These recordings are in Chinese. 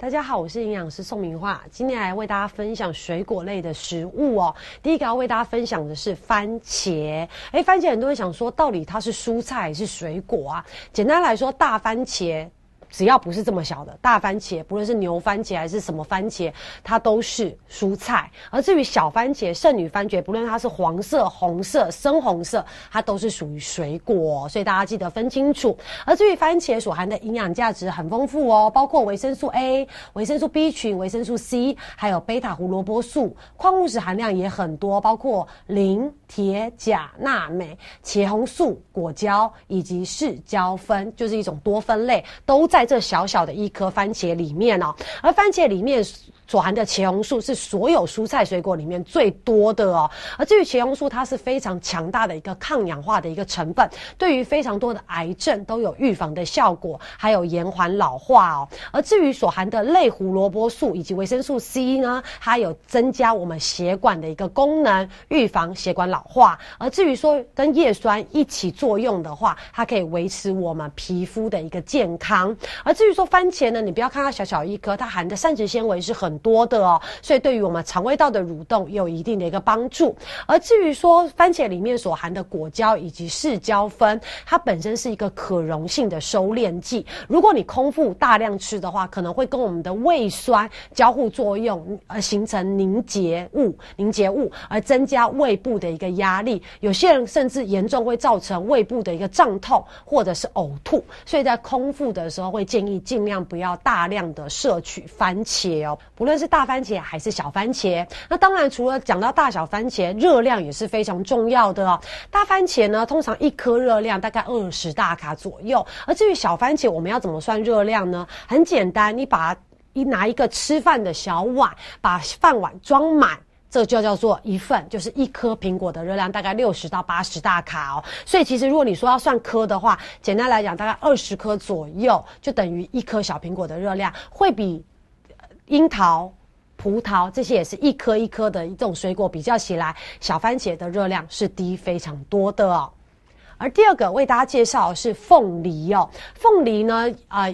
大家好，我是营养师宋明化，今天来为大家分享水果类的食物哦。第一个要为大家分享的是番茄。哎，番茄很多人想说，到底它是蔬菜还是水果啊？简单来说，大番茄。只要不是这么小的大番茄，不论是牛番茄还是什么番茄，它都是蔬菜。而至于小番茄、圣女番茄，不论它是黄色、红色、深红色，它都是属于水果。所以大家记得分清楚。而至于番茄所含的营养价值很丰富哦，包括维生素 A、维生素 B 群、维生素 C，还有贝塔胡萝卜素，矿物质含量也很多，包括磷、铁、钾、钠、镁、茄红素、果胶以及视胶酚，就是一种多酚类，都在。在这小小的一颗番茄里面哦，而番茄里面。所含的茄红素是所有蔬菜水果里面最多的哦，而至于茄红素，它是非常强大的一个抗氧化的一个成分，对于非常多的癌症都有预防的效果，还有延缓老化哦。而至于所含的类胡萝卜素以及维生素 C 呢，它有增加我们血管的一个功能，预防血管老化。而至于说跟叶酸一起作用的话，它可以维持我们皮肤的一个健康。而至于说番茄呢，你不要看它小小一颗，它含的膳食纤维是很。多的哦，所以对于我们肠胃道的蠕动有一定的一个帮助。而至于说番茄里面所含的果胶以及视胶酚，它本身是一个可溶性的收敛剂。如果你空腹大量吃的话，可能会跟我们的胃酸交互作用，而形成凝结物，凝结物而增加胃部的一个压力。有些人甚至严重会造成胃部的一个胀痛或者是呕吐。所以在空腹的时候，会建议尽量不要大量的摄取番茄哦，不论。无论是大番茄还是小番茄，那当然除了讲到大小番茄，热量也是非常重要的哦。大番茄呢，通常一颗热量大概二十大卡左右，而至于小番茄，我们要怎么算热量呢？很简单，你把一拿一个吃饭的小碗，把饭碗装满，这就叫做一份，就是一颗苹果的热量大概六十到八十大卡哦。所以其实如果你说要算颗的话，简单来讲，大概二十颗左右就等于一颗小苹果的热量，会比。樱桃、葡萄这些也是一颗一颗的这种水果，比较起来，小番茄的热量是低非常多的哦。而第二个为大家介绍是凤梨哦，凤梨呢，啊。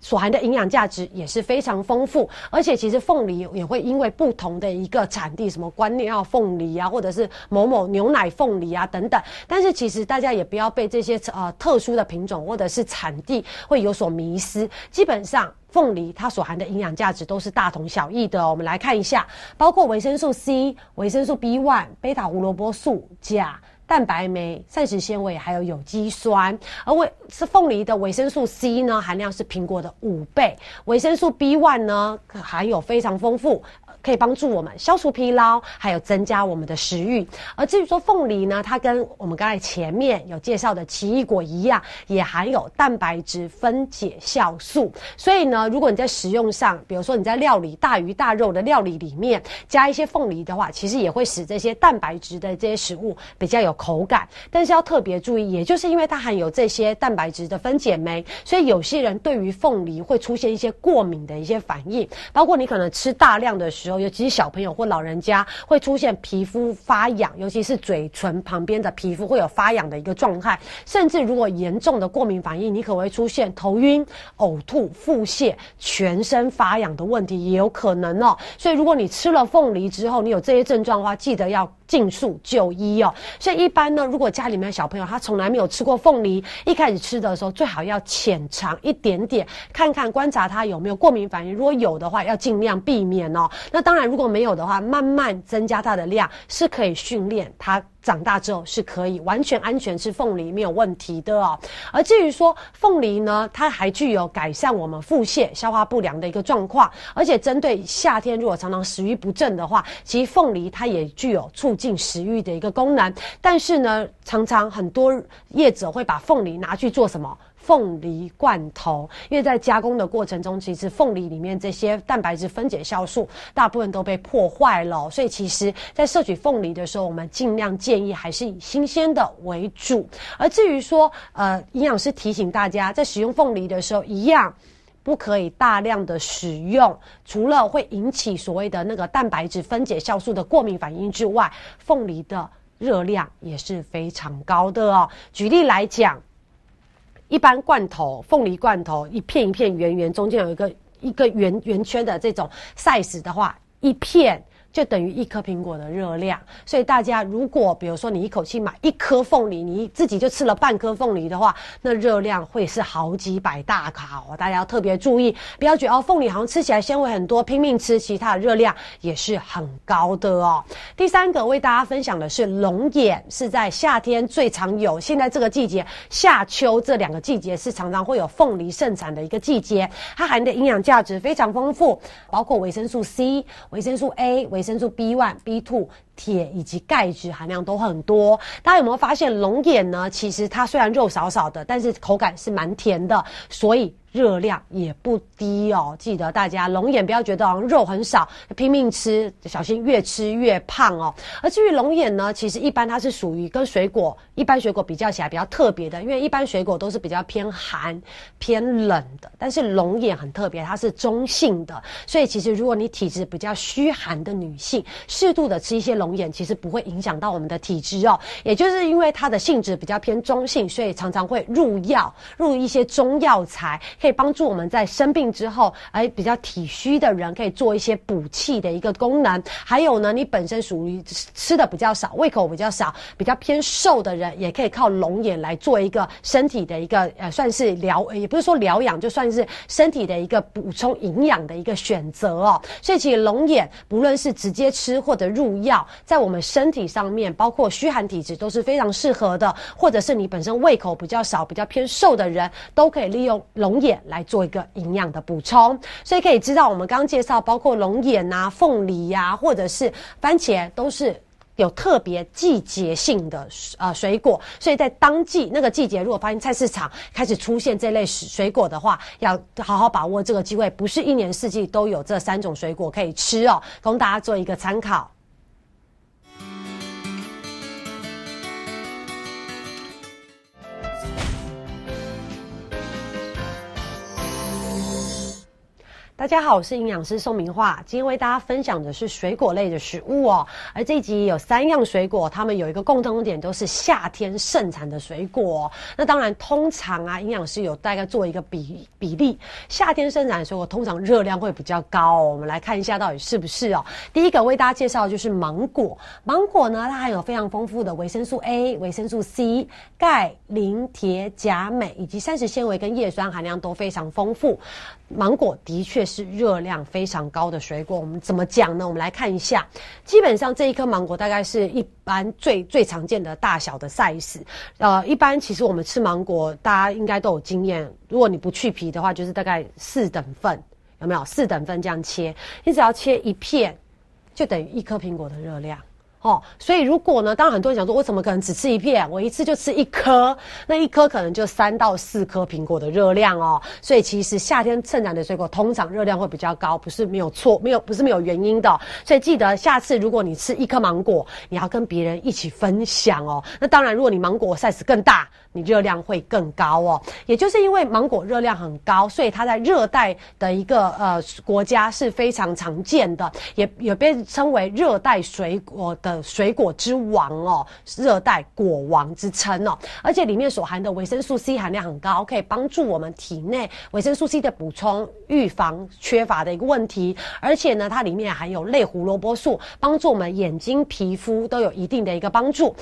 所含的营养价值也是非常丰富，而且其实凤梨也会因为不同的一个产地，什么观念啊凤梨啊，或者是某某牛奶凤梨啊等等。但是其实大家也不要被这些呃特殊的品种或者是产地会有所迷失。基本上凤梨它所含的营养价值都是大同小异的。我们来看一下，包括维生素 C、维生素 B one、贝塔胡萝卜素、钾。蛋白酶、膳食纤维还有有机酸，而维吃凤梨的维生素 C 呢，含量是苹果的五倍，维生素 B one 呢含有非常丰富。可以帮助我们消除疲劳，还有增加我们的食欲。而至于说凤梨呢，它跟我们刚才前面有介绍的奇异果一样，也含有蛋白质分解酵素。所以呢，如果你在食用上，比如说你在料理大鱼大肉的料理里面加一些凤梨的话，其实也会使这些蛋白质的这些食物比较有口感。但是要特别注意，也就是因为它含有这些蛋白质的分解酶，所以有些人对于凤梨会出现一些过敏的一些反应，包括你可能吃大量的时。尤其是小朋友或老人家会出现皮肤发痒，尤其是嘴唇旁边的皮肤会有发痒的一个状态，甚至如果严重的过敏反应，你可能会出现头晕、呕吐、腹泻、全身发痒的问题，也有可能哦。所以如果你吃了凤梨之后，你有这些症状的话，记得要。尽速就医哦。所以一般呢，如果家里面小朋友他从来没有吃过凤梨，一开始吃的时候最好要浅尝一点点，看看观察他有没有过敏反应。如果有的话，要尽量避免哦。那当然，如果没有的话，慢慢增加它的量是可以训练它。长大之后是可以完全安全吃凤梨没有问题的哦。而至于说凤梨呢，它还具有改善我们腹泻、消化不良的一个状况，而且针对夏天如果常常食欲不振的话，其实凤梨它也具有促进食欲的一个功能。但是呢，常常很多业者会把凤梨拿去做什么？凤梨罐头，因为在加工的过程中，其实凤梨里面这些蛋白质分解酵素大部分都被破坏了，所以其实，在摄取凤梨的时候，我们尽量建议还是以新鲜的为主。而至于说，呃，营养师提醒大家，在使用凤梨的时候，一样不可以大量的使用，除了会引起所谓的那个蛋白质分解酵素的过敏反应之外，凤梨的热量也是非常高的哦。举例来讲。一般罐头，凤梨罐头一片一片圆圆，中间有一个一个圆圆圈的这种 size 的话，一片。就等于一颗苹果的热量，所以大家如果比如说你一口气买一颗凤梨，你自己就吃了半颗凤梨的话，那热量会是好几百大卡哦。大家要特别注意，不要觉得哦凤梨好像吃起来纤维很多，拼命吃，其他的热量也是很高的哦。第三个为大家分享的是龙眼，是在夏天最常有，现在这个季节夏秋这两个季节是常常会有凤梨盛产的一个季节，它含的营养价值非常丰富，包括维生素 C、维生素 A、维维生素 B one、B two。铁以及钙质含量都很多，大家有没有发现龙眼呢？其实它虽然肉少少的，但是口感是蛮甜的，所以热量也不低哦。记得大家龙眼不要觉得肉很少，拼命吃，小心越吃越胖哦。而至于龙眼呢，其实一般它是属于跟水果一般水果比较起来比较特别的，因为一般水果都是比较偏寒偏冷的，但是龙眼很特别，它是中性的，所以其实如果你体质比较虚寒的女性，适度的吃一些龙。龙眼其实不会影响到我们的体质哦，也就是因为它的性质比较偏中性，所以常常会入药，入一些中药材，可以帮助我们在生病之后，哎，比较体虚的人可以做一些补气的一个功能。还有呢，你本身属于吃的比较少，胃口比较少，比较偏瘦的人，也可以靠龙眼来做一个身体的一个呃，算是疗，也不是说疗养，就算是身体的一个补充营养的一个选择哦。所以其实龙眼不论是直接吃或者入药。在我们身体上面，包括虚寒体质都是非常适合的，或者是你本身胃口比较少、比较偏瘦的人，都可以利用龙眼来做一个营养的补充。所以可以知道，我们刚刚介绍，包括龙眼啊、凤梨呀，或者是番茄，都是有特别季节性的呃水果。所以在当季那个季节，如果发现菜市场开始出现这类水果的话，要好好把握这个机会，不是一年四季都有这三种水果可以吃哦，供大家做一个参考。大家好，我是营养师宋明化，今天为大家分享的是水果类的食物哦。而这集有三样水果，它们有一个共同点，都是夏天盛产的水果。那当然，通常啊，营养师有大概做一个比比例，夏天盛产的水果通常热量会比较高。我们来看一下到底是不是哦。第一个为大家介绍的就是芒果，芒果呢，它含有非常丰富的维生素 A、维生素 C、钙、磷、铁、钾、镁以及膳食纤维跟叶酸含量都非常丰富。芒果的确是热量非常高的水果。我们怎么讲呢？我们来看一下，基本上这一颗芒果大概是一般最最常见的大小的 size。呃，一般其实我们吃芒果，大家应该都有经验。如果你不去皮的话，就是大概四等份，有没有？四等份这样切，你只要切一片，就等于一颗苹果的热量。哦，所以如果呢，当然很多人想说，我怎么可能只吃一片？我一次就吃一颗，那一颗可能就三到四颗苹果的热量哦。所以其实夏天盛产的水果通常热量会比较高，不是没有错，没有不是没有原因的。所以记得下次如果你吃一颗芒果，你要跟别人一起分享哦。那当然，如果你芒果 size 更大，你热量会更高哦。也就是因为芒果热量很高，所以它在热带的一个呃国家是非常常见的，也也被称为热带水果的。水果之王哦，热带果王之称哦，而且里面所含的维生素 C 含量很高，可以帮助我们体内维生素 C 的补充，预防缺乏的一个问题。而且呢，它里面含有类胡萝卜素，帮助我们眼睛、皮肤都有一定的一个帮助。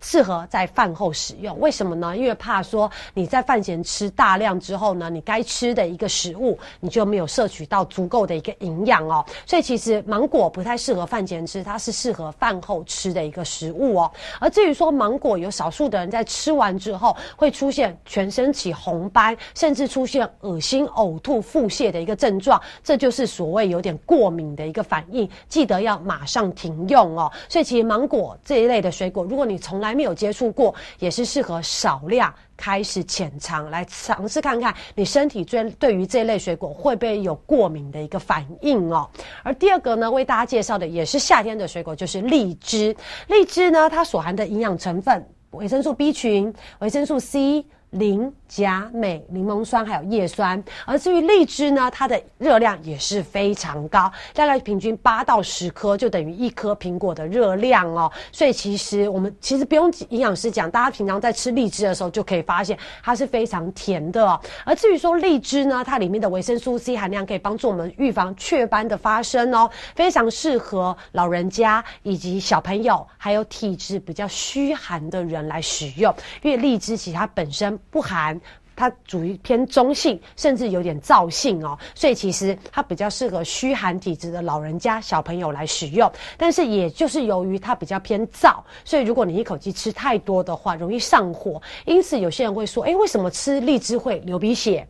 适合在饭后使用，为什么呢？因为怕说你在饭前吃大量之后呢，你该吃的一个食物你就没有摄取到足够的一个营养哦。所以其实芒果不太适合饭前吃，它是适合饭后吃的一个食物哦。而至于说芒果，有少数的人在吃完之后会出现全身起红斑，甚至出现恶心、呕吐、腹泻的一个症状，这就是所谓有点过敏的一个反应，记得要马上停用哦。所以其实芒果这一类的水果，如果你从来没有接触过，也是适合少量开始浅尝来尝试看看，你身体对对于这类水果会不会有过敏的一个反应哦。而第二个呢，为大家介绍的也是夏天的水果，就是荔枝。荔枝呢，它所含的营养成分，维生素 B 群、维生素 C、磷、钾、镁、柠檬酸还有叶酸。而至于荔枝呢，它的热量也是非常高，大概平均八到十颗就等于一颗苹果的热量哦。所以其实我们其实不用营养师讲，大家平常在吃荔枝的时候就可以发现它是非常甜的。而至于说荔枝呢，它里面的维生素 C 含量可以帮助我们预防雀斑的发生哦，非常适合老人家以及小朋友，还有体质比较虚寒的人来使用，因为荔枝其实它本身。不寒，它属于偏中性，甚至有点燥性哦，所以其实它比较适合虚寒体质的老人家、小朋友来使用。但是也就是由于它比较偏燥，所以如果你一口气吃太多的话，容易上火。因此有些人会说：“哎，为什么吃荔枝会流鼻血？”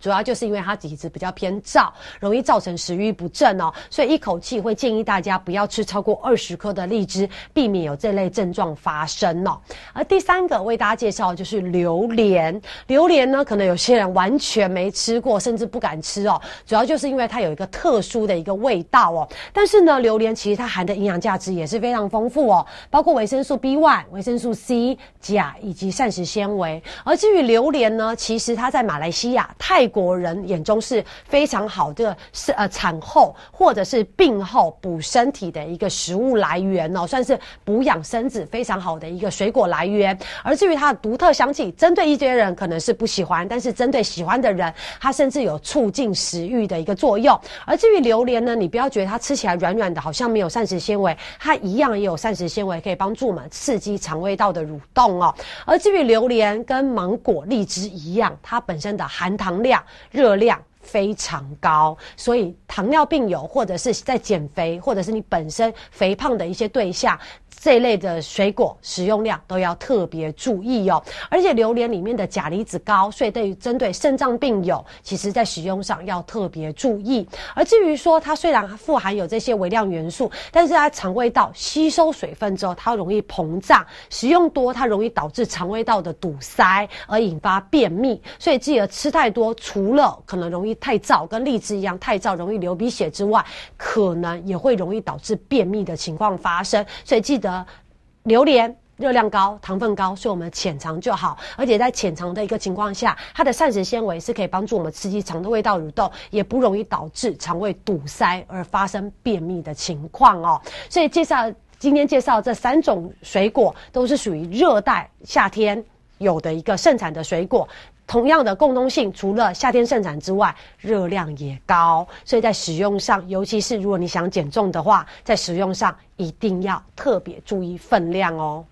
主要就是因为它体质比较偏燥，容易造成食欲不振哦，所以一口气会建议大家不要吃超过二十颗的荔枝，避免有这类症状发生哦。而第三个为大家介绍就是榴莲，榴莲呢，可能有些人完全没吃过，甚至不敢吃哦。主要就是因为它有一个特殊的一个味道哦。但是呢，榴莲其实它含的营养价值也是非常丰富哦，包括维生素 B one、维生素 C、钾以及膳食纤维。而至于榴莲呢，其实它在马来西亚泰。国人眼中是非常好的，是呃产后或者是病后补身体的一个食物来源哦，算是补养身子非常好的一个水果来源。而至于它的独特香气，针对一些人可能是不喜欢，但是针对喜欢的人，它甚至有促进食欲的一个作用。而至于榴莲呢，你不要觉得它吃起来软软的，好像没有膳食纤维，它一样也有膳食纤维，可以帮助我们刺激肠胃道的蠕动哦。而至于榴莲跟芒果、荔枝一样，它本身的含糖量。热量非常高，所以糖尿病友，或者是在减肥，或者是你本身肥胖的一些对象。这一类的水果食用量都要特别注意哦，而且榴莲里面的钾离子高，所以对于针对肾脏病友，其实在使用上要特别注意。而至于说它虽然富含有这些微量元素，但是它肠胃道吸收水分之后，它容易膨胀，食用多它容易导致肠胃道的堵塞，而引发便秘。所以记得吃太多，除了可能容易太燥，跟荔枝一样太燥容易流鼻血之外，可能也会容易导致便秘的情况发生。所以记得。榴莲热量高，糖分高，所以我们浅尝就好。而且在浅尝的一个情况下，它的膳食纤维是可以帮助我们刺激肠的味道蠕动，也不容易导致肠胃堵塞而发生便秘的情况哦。所以介绍今天介绍这三种水果，都是属于热带夏天有的一个盛产的水果。同样的共通性，除了夏天盛产之外，热量也高，所以在使用上，尤其是如果你想减重的话，在使用上一定要特别注意分量哦。